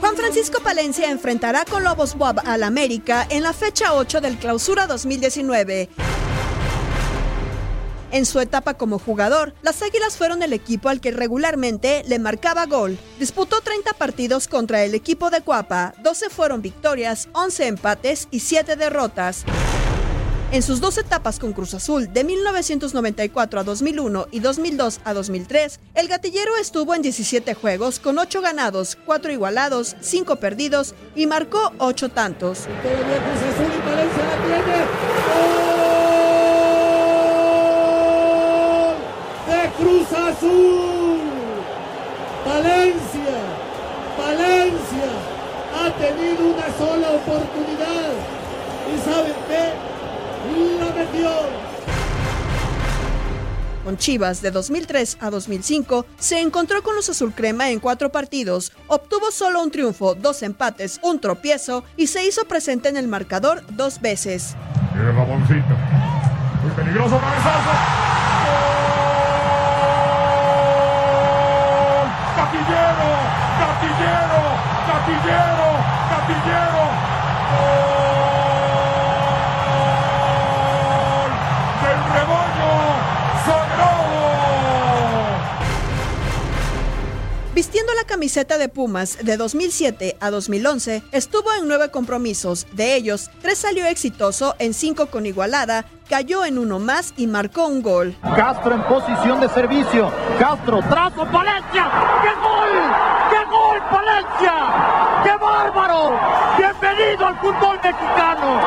Juan Francisco Palencia enfrentará con Lobos Bob al América en la fecha 8 del Clausura 2019. En su etapa como jugador, las Águilas fueron el equipo al que regularmente le marcaba gol. Disputó 30 partidos contra el equipo de Cuapa, 12 fueron victorias, 11 empates y 7 derrotas. En sus dos etapas con Cruz Azul, de 1994 a 2001 y 2002 a 2003, el gatillero estuvo en 17 juegos con 8 ganados, 4 igualados, 5 perdidos y marcó 8 tantos. de Cruz Azul. Valencia, Valencia ha tenido una sola oportunidad. ¿Y saben qué? La metió. Con Chivas de 2003 a 2005 se encontró con los azulcrema en cuatro partidos, obtuvo solo un triunfo, dos empates, un tropiezo y se hizo presente en el marcador dos veces. Viene Ramoncito. Muy peligroso cabezazo. ¡Gol! ¡Gatillero! ¡Gatillero! ¡Gatillero! ¡Gatillero! ¡Gol! Camiseta de Pumas de 2007 a 2011, estuvo en nueve compromisos. De ellos, tres salió exitoso, en cinco con igualada, cayó en uno más y marcó un gol. Castro en posición de servicio. Castro, trazo, Valencia. ¡Qué gol! ¡Qué gol, Valencia! ¡Qué bárbaro! ¡Bienvenido al fútbol mexicano!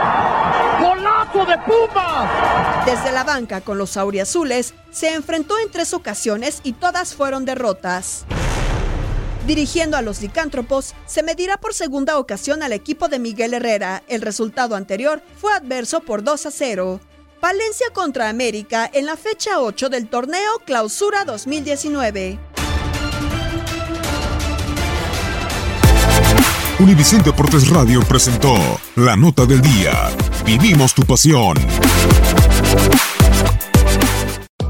¡Golazo de Pumas! Desde la banca con los auriazules, se enfrentó en tres ocasiones y todas fueron derrotas. Dirigiendo a los licántropos, se medirá por segunda ocasión al equipo de Miguel Herrera. El resultado anterior fue adverso por 2 a 0. Palencia contra América en la fecha 8 del torneo Clausura 2019. Univisión Deportes Radio presentó La Nota del Día. Vivimos tu pasión.